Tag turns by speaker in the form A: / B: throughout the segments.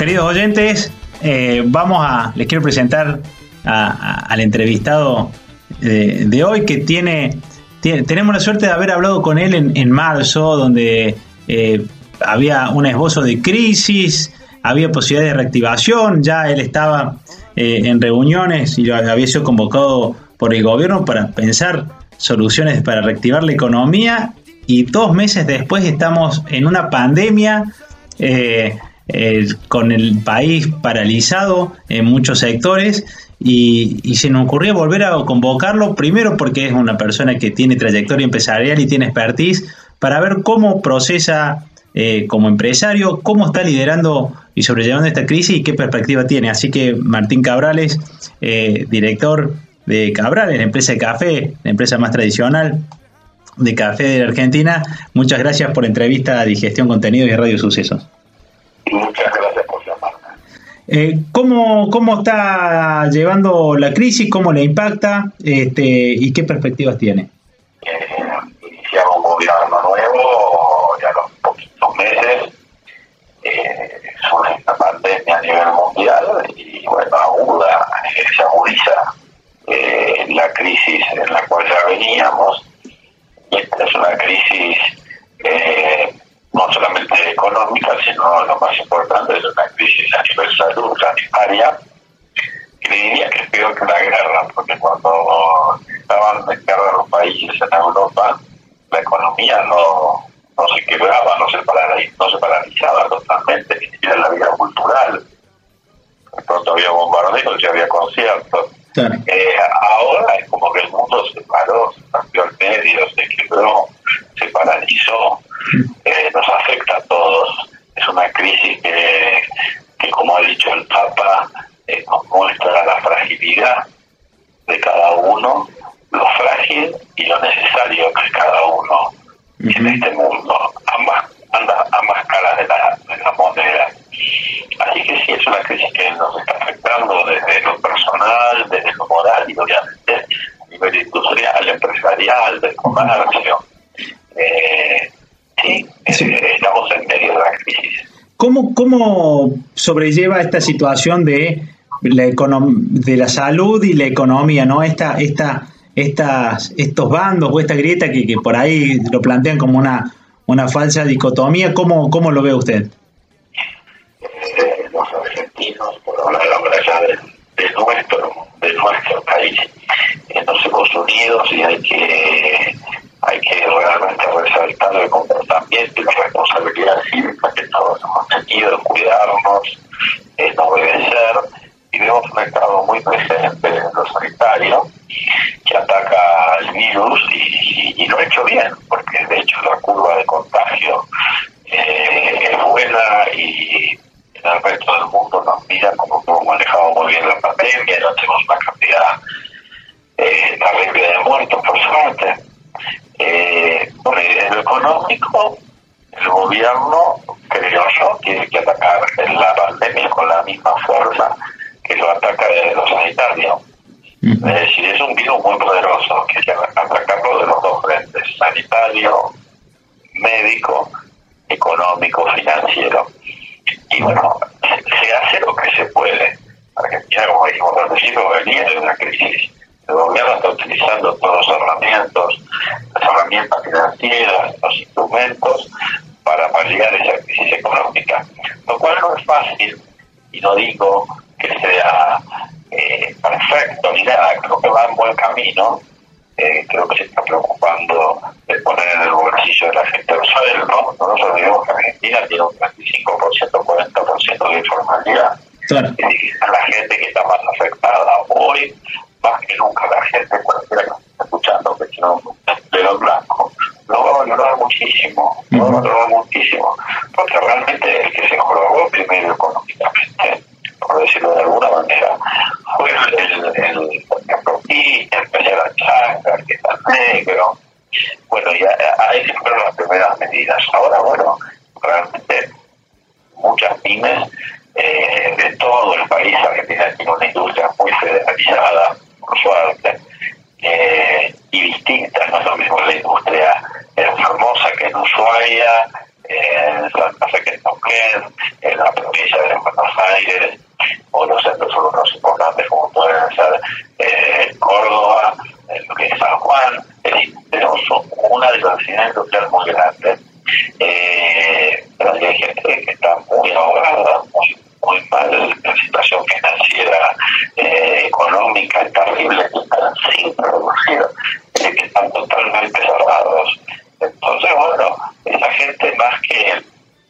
A: queridos oyentes, eh, vamos a, les quiero presentar al entrevistado de, hoy que tiene, tenemos la suerte de haber hablado con él en, marzo, donde eh, había un esbozo de crisis, había posibilidad de reactivación, ya él estaba eh, en reuniones y había sido convocado por el gobierno para pensar soluciones para reactivar la economía y dos meses después estamos en una pandemia eh, con el país paralizado en muchos sectores y, se nos ocurrió volver a convocarlo, primero porque es una persona que tiene trayectoria empresarial y tiene expertise, para ver cómo procesa eh, como empresario, cómo está liderando y sobrellevando esta crisis y qué perspectiva tiene. Así que Martín Cabrales, eh, director de Cabrales, la empresa de café, la empresa más tradicional de café de la Argentina, muchas gracias por entrevista a Digestión Contenidos y Radio Sucesos.
B: Muchas gracias por llamarme.
A: Eh, ¿cómo, ¿Cómo está llevando la crisis? ¿Cómo le impacta? Este, ¿Y qué perspectivas tiene?
B: Eh, un gobierno nuevo ya los poquitos meses. Eh, sobre esta pandemia a nivel mundial y bueno, aguda, se agudiza eh, la crisis en la cual ya veníamos. Y esta es una crisis eh, no solamente económica, sino lo más importante es una crisis a nivel salud sanitaria, que diría que es peor que la guerra, porque cuando estaban en guerra los países en Europa, la economía no, no se quebraba, no se, paralizaba, no se paralizaba totalmente, ni siquiera la vida cultural. De pronto había bombardeos y había conciertos. Eh, ahora es como que el mundo se paró, se cambió el medio, se quebró, se paralizó eh, nos afecta a todos. Es una crisis que como ha dicho el Papa, eh, nos muestra la fragilidad de cada uno, lo frágil y lo necesario que es cada uno en este mundo, ambas, ambas caras de la, de la moneda. Así que sí, es una crisis que nos afectando desde lo personal, desde lo moral y obviamente a nivel industrial, empresarial, del comercio. Eh, Sí, estamos en medio de la crisis.
A: ¿Cómo, ¿Cómo sobrelleva esta situación de la, de la salud y la economía, ¿no? Esta, esta, estas, estos bandos o esta grieta que, que por ahí lo plantean como una, una falsa dicotomía, ¿cómo, cómo lo ve usted?
B: Hablar ahora ya de, de, nuestro, de nuestro país, nos hemos unidos y hay que hay que realmente resaltar el comportamiento y la responsabilidad cívica que todos hemos tenido, cuidarnos, en obedecer, y vemos un Estado muy presente en lo sanitario que ataca al virus y, lo ha hecho bien, porque de hecho la curva de contagio eh, es buena y en el resto del mundo como hemos manejado muy bien la pandemia, no tenemos una cantidad eh, terrible de muertos, por suerte eh, en lo económico, el gobierno, creo yo, tiene que atacar la pandemia con la misma fuerza que lo ataca desde lo sanitario. Es decir, es un virus muy poderoso que hay que atacarlo de los dos frentes, sanitario, médico, económico, financiero. Y bueno, se hace lo se puede. Argentina, como dijimos al principio, venía de una crisis el gobierno está utilizando todos los herramientas, las herramientas financieras, los instrumentos para paliar esa crisis económica, lo cual no es fácil y no digo que sea eh, perfecto ni nada, creo que va en buen camino, eh, creo que se está preocupando de poner en el bolsillo de la gente los sueldos, no nos olvidemos que Argentina tiene un 35%, 40% de informalidad. Claro. la gente que está más afectada hoy más que nunca la gente, cualquiera que está escuchando, que no de los blancos, lo va a valorar muchísimo, lo va a valorar muchísimo, porque realmente el que se jorobó primero económicamente, por decirlo de alguna manera, fue el, el, el, el el la changa, el que está negro, bueno, y ahí se fueron las primeras medidas. Ahora, bueno, realmente muchas pymes eh, de todo el país, Argentina tiene una industria muy federalizada, suerte eh, y distinta, no es lo mismo la industria en Formosa que en Ushuaia, en Santa Fe que en la provincia de Buenos Aires, o los centros urbanos importantes como pueden ser eh, Córdoba, lo que es San Juan, tenemos una diversidad industrial muy grande. Eh, pero hay gente que está muy ahogada, muy, muy mal, la situación financiera, eh, económica es terrible, que están sin producir, que están totalmente cerrados. Entonces, bueno, esa gente más que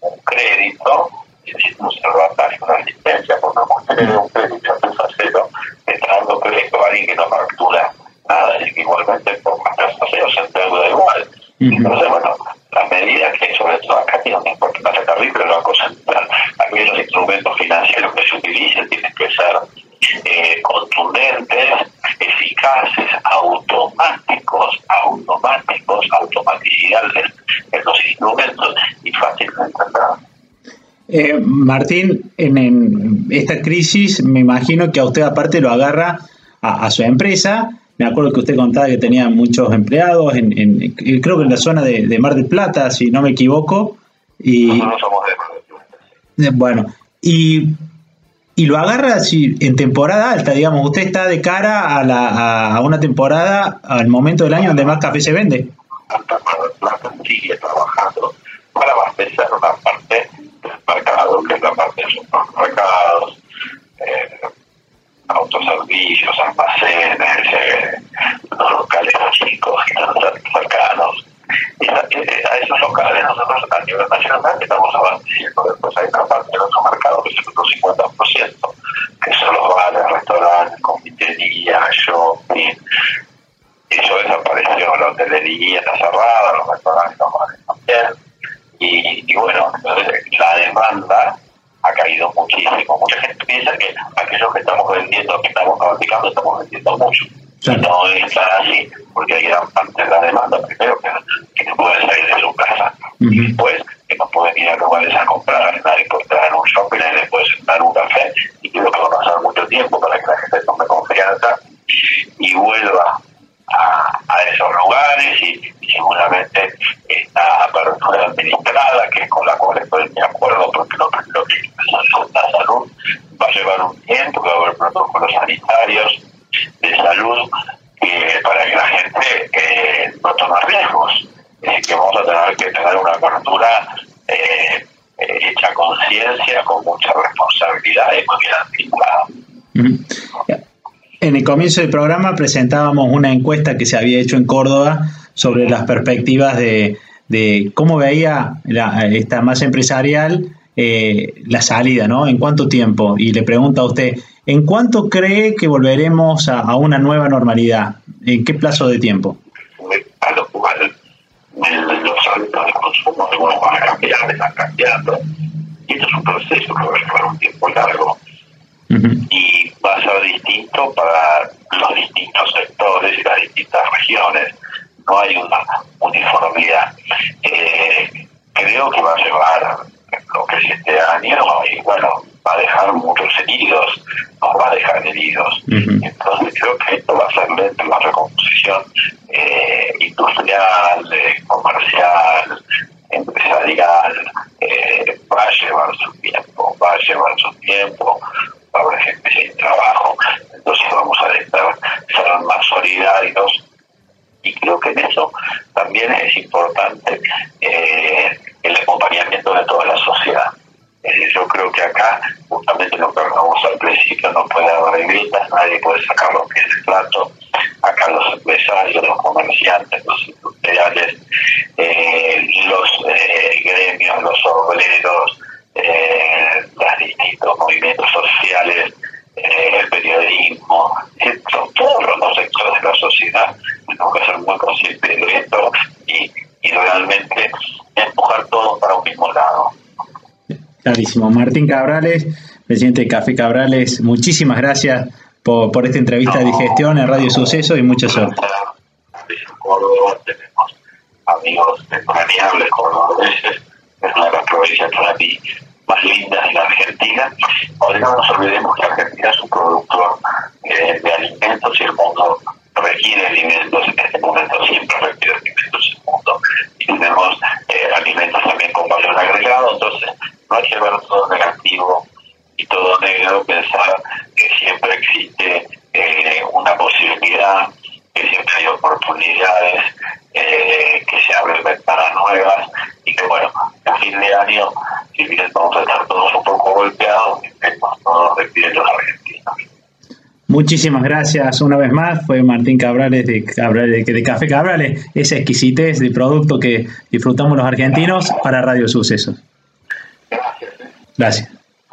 B: un crédito, necesita un salvataje, una asistencia, porque no tener un crédito a cero, está dando crédito a alguien que no factura nada, y que igualmente por más cero se endeuda igual. Entonces, bueno, las medidas que sobre todo acá tienen una importancia terrible el Banco Central, aquellos instrumentos financieros que se utilicen tienen que ser eh, contundentes, eficaces, automáticos, automáticos, automaticidad en los instrumentos y fácilmente
A: eh, Martín, en, esta crisis me imagino que a usted aparte lo agarra a, su empresa. Me acuerdo que usted contaba que tenía muchos empleados, en, creo que en la zona de, Mar del Plata, si no me equivoco. Y,
B: Nosotros somos de Mar del Plata.
A: Bueno, y, y lo agarra así, en temporada alta, digamos. Usted está de cara a, la, a una temporada, al momento del año donde más café se vende.
B: Mar del Plata sigue trabajando para abastecer una parte mercado, que es la parte de eh, autoservicios, almacenes, eh, los locales chicos que están cercanos. Y a, esos locales nosotros a nivel nacional estamos abasteciendo. Después hay una parte de nuestro mercado que es el otro 50%, que son los bares, restaurantes, confitería, shopping. Eso desapareció, la hotelería está cerrada, los restaurantes, los bares también y, bueno, la demanda caído muchísimo. Mucha gente piensa que aquellos que estamos vendiendo, que estamos fabricando, estamos vendiendo mucho. No es así, porque hay gran parte de la demanda, primero que, que no pueden salir de su casa, y después que no pueden ir a lugares a comprar, nadie puede entrar en un shopping, nadie puede sentar un café, y creo que va a pasar mucho tiempo para que la gente tome confianza y vuelva a, esos lugares y, seguramente esta apertura administrada, que es con la cual estoy de acuerdo, porque lo, lo que la salud va a llevar un haber protocolos sanitarios de salud para que la gente eh, no tome riesgos, que vamos a tener que tener una apertura eh, eh, hecha conciencia, con mucha responsabilidad y muy bien.
A: En el comienzo del programa presentábamos una encuesta que se había hecho en Córdoba sobre las perspectivas de, cómo veía esta masa empresarial eh, la salida, ¿no? ¿En cuánto tiempo? Y le pregunta a usted, ¿en cuánto cree que volveremos a, una nueva normalidad? ¿En qué plazo de tiempo?
B: A lo cual los hábitos de consumo algunos van a cambiar, están cambiando. Y esto es un proceso que va a llevar un tiempo largo. Y va a ser distinto para los distintos sectores y las distintas regiones. No hay una uniformidad. Eh, creo que va a llevar lo que es este año y bueno, va a dejar muchos heridos, nos va a dejar heridos. Entonces creo que esto va a ser lento, la recomposición eh, industrial, eh, comercial, empresarial, va a llevar su tiempo, va a llevar su tiempo habrá gente sin trabajo, entonces vamos a estar, ser más solidarios. Y creo que en eso también es importante eh, el acompañamiento de toda la sociedad. Yo creo que acá, justamente lo que hablamos al principio, no puede haber gritas, nadie puede sacar los pies del plato. Acá los empresarios, los comerciantes, los industriales, eh, los eh, gremios, los obreros, eh, los distintos movimientos sociales, eh, el periodismo, todos los sectores de la sociedad. Tenemos que ser muy conscientes de esto y, realmente empujar todo para un mismo lado.
A: Clarísimo. Martín Cabrales, presidente de Café Cabrales, muchísimas gracias por, por esta entrevista de digestión en Radio Suceso y mucha suerte.
B: tenemos amigos entrañables cordobeses, es una de las provincias para mí más lindas en la Argentina. Ahora no nos olvidemos que Argentina es un productor eh, de alimentos y el mundo requiere alimentos. En este momento siempre requiere alimentos el mundo. Y tenemos eh, alimentos también con valor todo negativo y todo negro, pensar que siempre existe eh, una posibilidad, que siempre hay oportunidades, eh, que se abren ventanas nuevas y que bueno, a fin de año, si bien vamos a estar todos un poco golpeados, estemos todos de los argentinos.
A: Muchísimas gracias una vez más. Fue Martín Cabrales de, Cabrales, de Café Cabrales, esa exquisitez de producto que disfrutamos los argentinos para Radio Sucesos.
B: Gracias. ¿eh?
A: Gracias.